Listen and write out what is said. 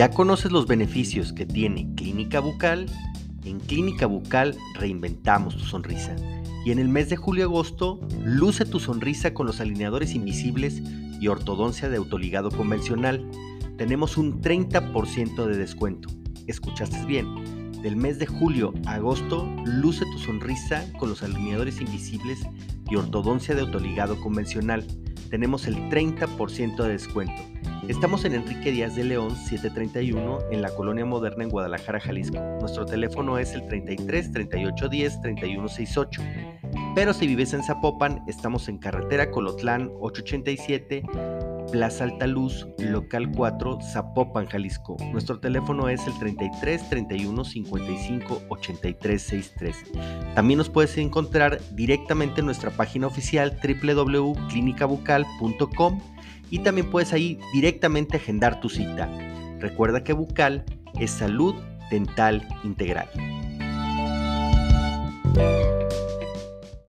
¿Ya conoces los beneficios que tiene Clínica Bucal? En Clínica Bucal reinventamos tu sonrisa. Y en el mes de julio-agosto, luce tu sonrisa con los alineadores invisibles y ortodoncia de autoligado convencional. Tenemos un 30% de descuento. ¿Escuchaste bien? Del mes de julio a agosto, luce tu sonrisa con los alineadores invisibles y ortodoncia de autoligado convencional. Tenemos el 30% de descuento. Estamos en Enrique Díaz de León 731 en la Colonia Moderna en Guadalajara, Jalisco. Nuestro teléfono es el 33 38 10 31 68. Pero si vives en Zapopan, estamos en carretera Colotlán 887, Plaza Altaluz, local 4, Zapopan, Jalisco. Nuestro teléfono es el 33 31 55 83 63. También nos puedes encontrar directamente en nuestra página oficial www.clinicabucal.com y también puedes ahí directamente agendar tu cita. Recuerda que bucal es salud dental integral.